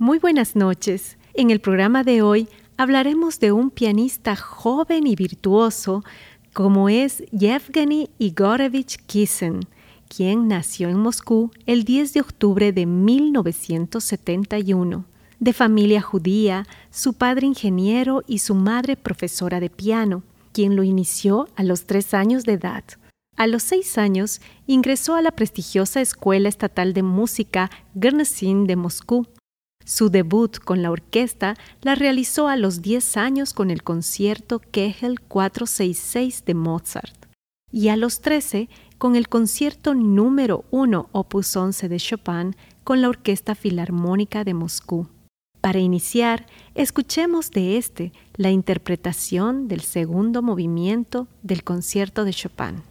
Muy buenas noches. En el programa de hoy hablaremos de un pianista joven y virtuoso como es Yevgeny Igorevich Kissen, quien nació en Moscú el 10 de octubre de 1971. De familia judía, su padre ingeniero y su madre profesora de piano, quien lo inició a los tres años de edad. A los seis años ingresó a la prestigiosa Escuela Estatal de Música Gernsin de Moscú, su debut con la orquesta la realizó a los 10 años con el concierto Kegel 466 de Mozart y a los 13 con el concierto número 1 opus 11 de Chopin con la Orquesta Filarmónica de Moscú. Para iniciar, escuchemos de este la interpretación del segundo movimiento del concierto de Chopin.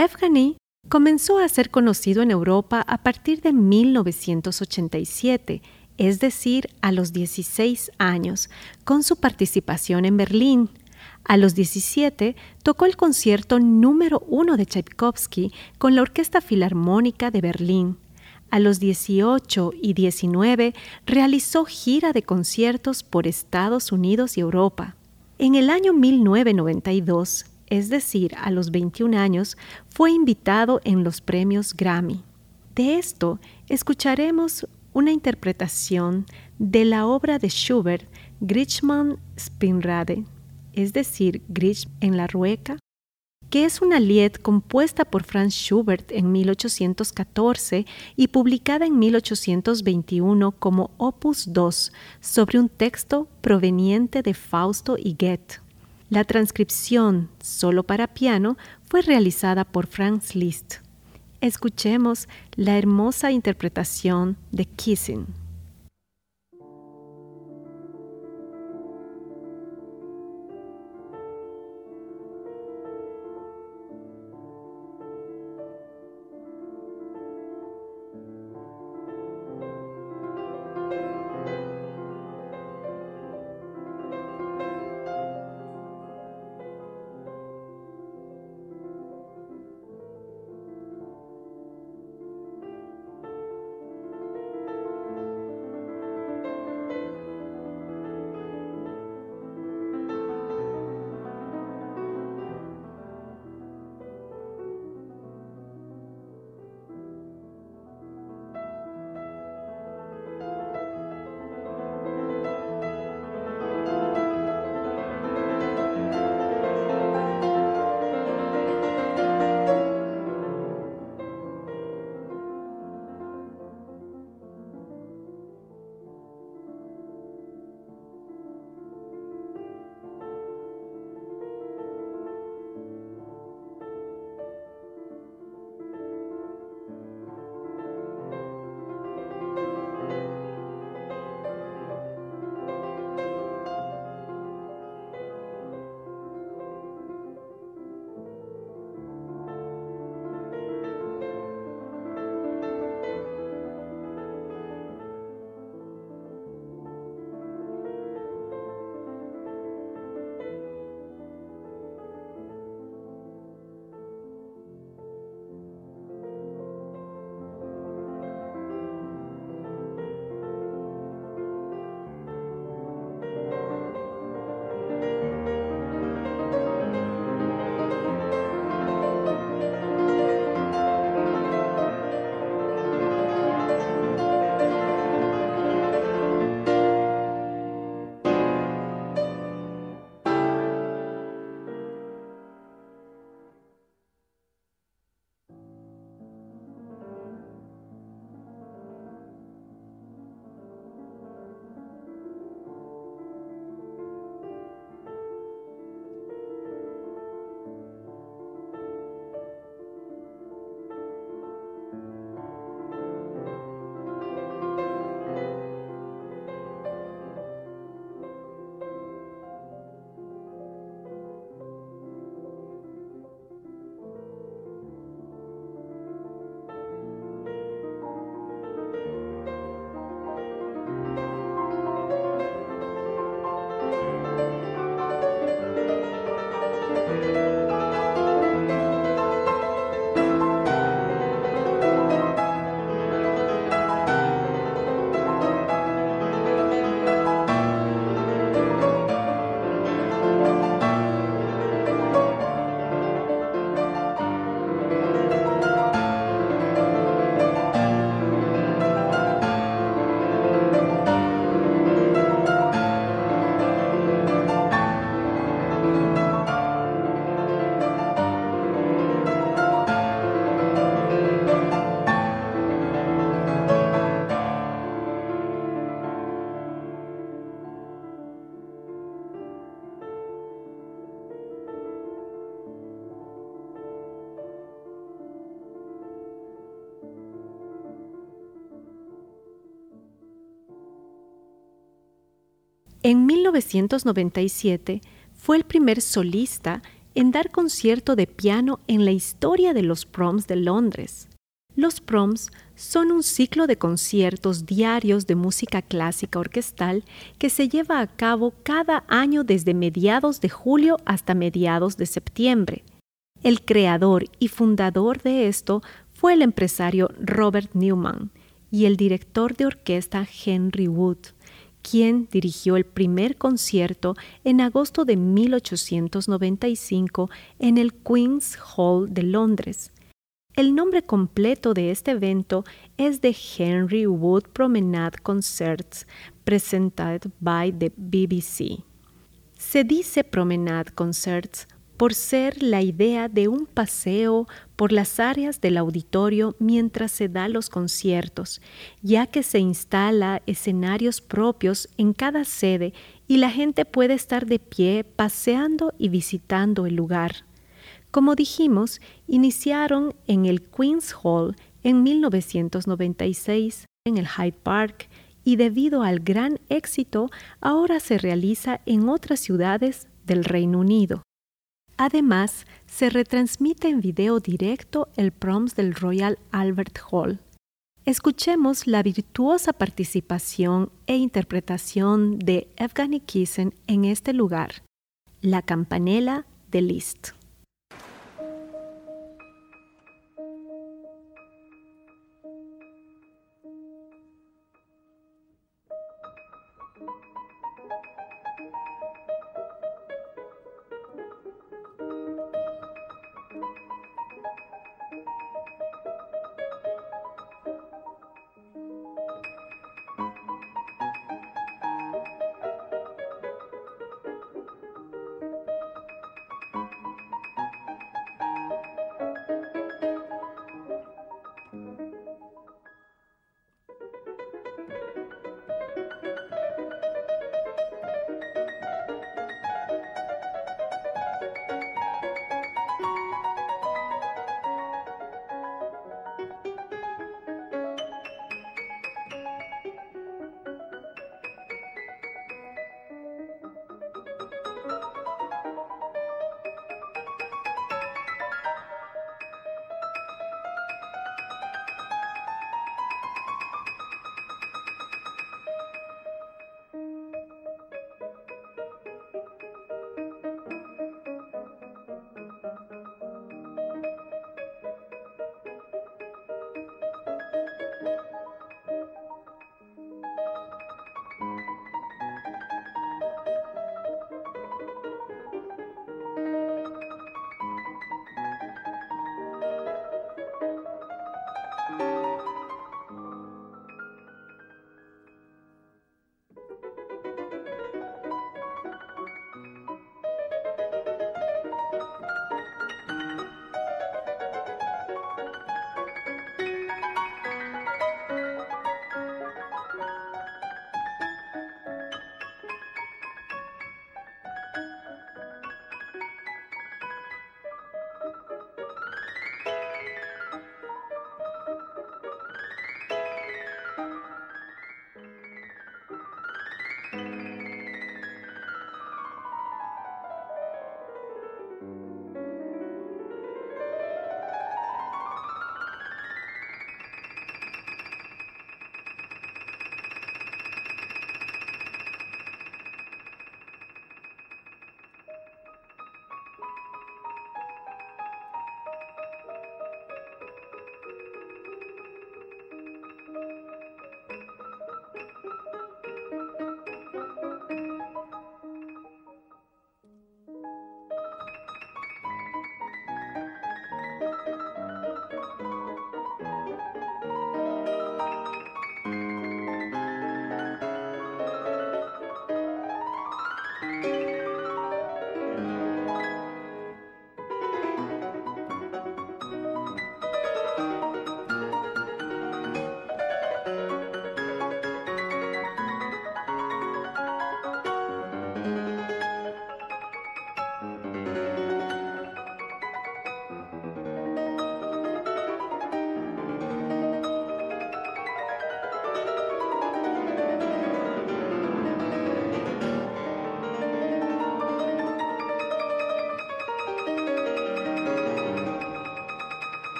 Evgeny comenzó a ser conocido en Europa a partir de 1987, es decir, a los 16 años, con su participación en Berlín. A los 17 tocó el concierto número uno de Tchaikovsky con la Orquesta Filarmónica de Berlín. A los 18 y 19 realizó gira de conciertos por Estados Unidos y Europa. En el año 1992, es decir, a los 21 años, fue invitado en los premios Grammy. De esto escucharemos una interpretación de la obra de Schubert, Griechmann Spinrade, es decir, Grich en la Rueca, que es una lied compuesta por Franz Schubert en 1814 y publicada en 1821 como Opus 2 sobre un texto proveniente de Fausto y Goethe. La transcripción solo para piano fue realizada por Franz Liszt. Escuchemos la hermosa interpretación de Kissing. En 1997 fue el primer solista en dar concierto de piano en la historia de los proms de Londres. Los proms son un ciclo de conciertos diarios de música clásica orquestal que se lleva a cabo cada año desde mediados de julio hasta mediados de septiembre. El creador y fundador de esto fue el empresario Robert Newman y el director de orquesta Henry Wood, quien dirigió el primer concierto en agosto de 1895 en el Queen's Hall de Londres. El nombre completo de este evento es The Henry Wood Promenade Concerts, presented by the BBC. Se dice Promenade Concerts por ser la idea de un paseo por las áreas del auditorio mientras se da los conciertos, ya que se instala escenarios propios en cada sede y la gente puede estar de pie paseando y visitando el lugar. Como dijimos, iniciaron en el Queen's Hall en 1996 en el Hyde Park y debido al gran éxito ahora se realiza en otras ciudades del Reino Unido. Además, se retransmite en video directo el proms del Royal Albert Hall. Escuchemos la virtuosa participación e interpretación de Evgeny Kissen en este lugar, la campanela de Liszt.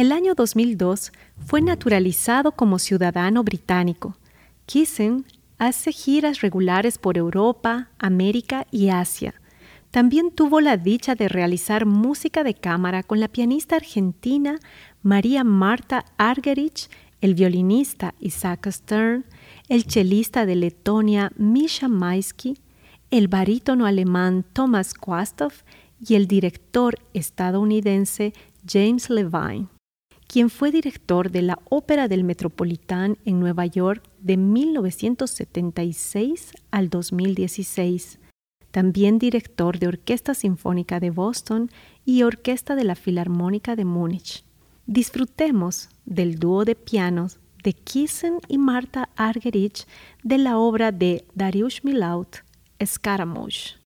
El año 2002 fue naturalizado como ciudadano británico. Kissen hace giras regulares por Europa, América y Asia. También tuvo la dicha de realizar música de cámara con la pianista argentina María Marta Argerich, el violinista Isaac Stern, el chelista de Letonia Misha Maisky, el barítono alemán Thomas Kwastov y el director estadounidense James Levine quien fue director de la Ópera del Metropolitán en Nueva York de 1976 al 2016. También director de Orquesta Sinfónica de Boston y Orquesta de la Filarmónica de Múnich. Disfrutemos del dúo de pianos de Kissen y Marta Argerich de la obra de Dariush Milaut, Scaramouche.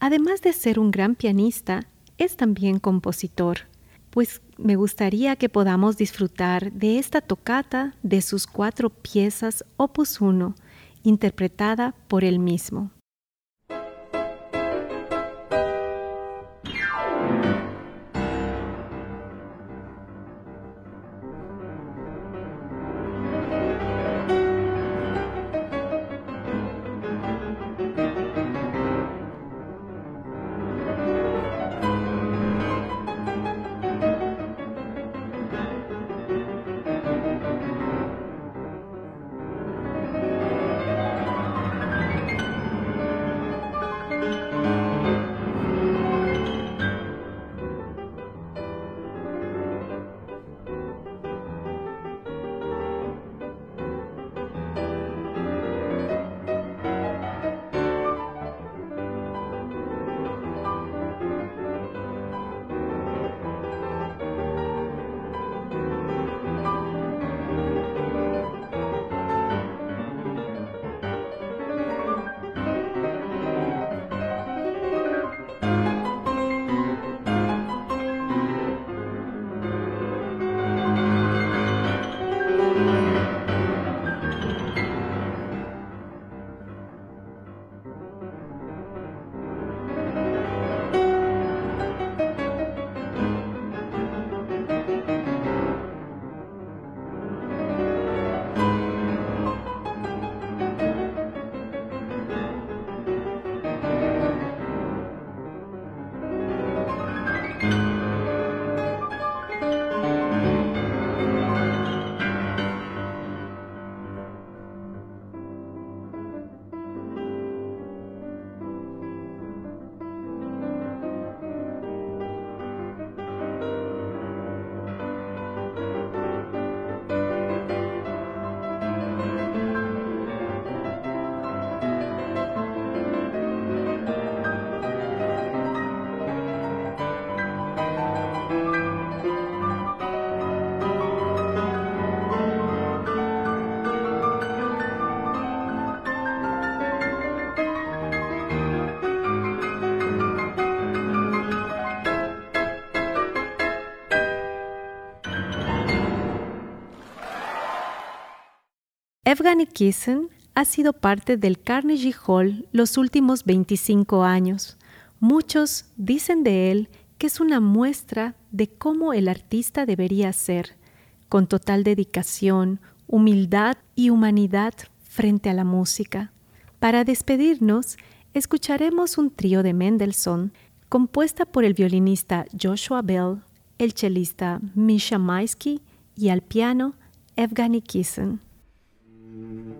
Además de ser un gran pianista, es también compositor, pues me gustaría que podamos disfrutar de esta tocata de sus cuatro piezas opus 1, interpretada por él mismo. Evgeny Kissen ha sido parte del Carnegie Hall los últimos 25 años. Muchos dicen de él que es una muestra de cómo el artista debería ser, con total dedicación, humildad y humanidad frente a la música. Para despedirnos, escucharemos un trío de Mendelssohn compuesta por el violinista Joshua Bell, el chelista Misha Maisky y al piano Evgeny Kissen. Mm-hmm.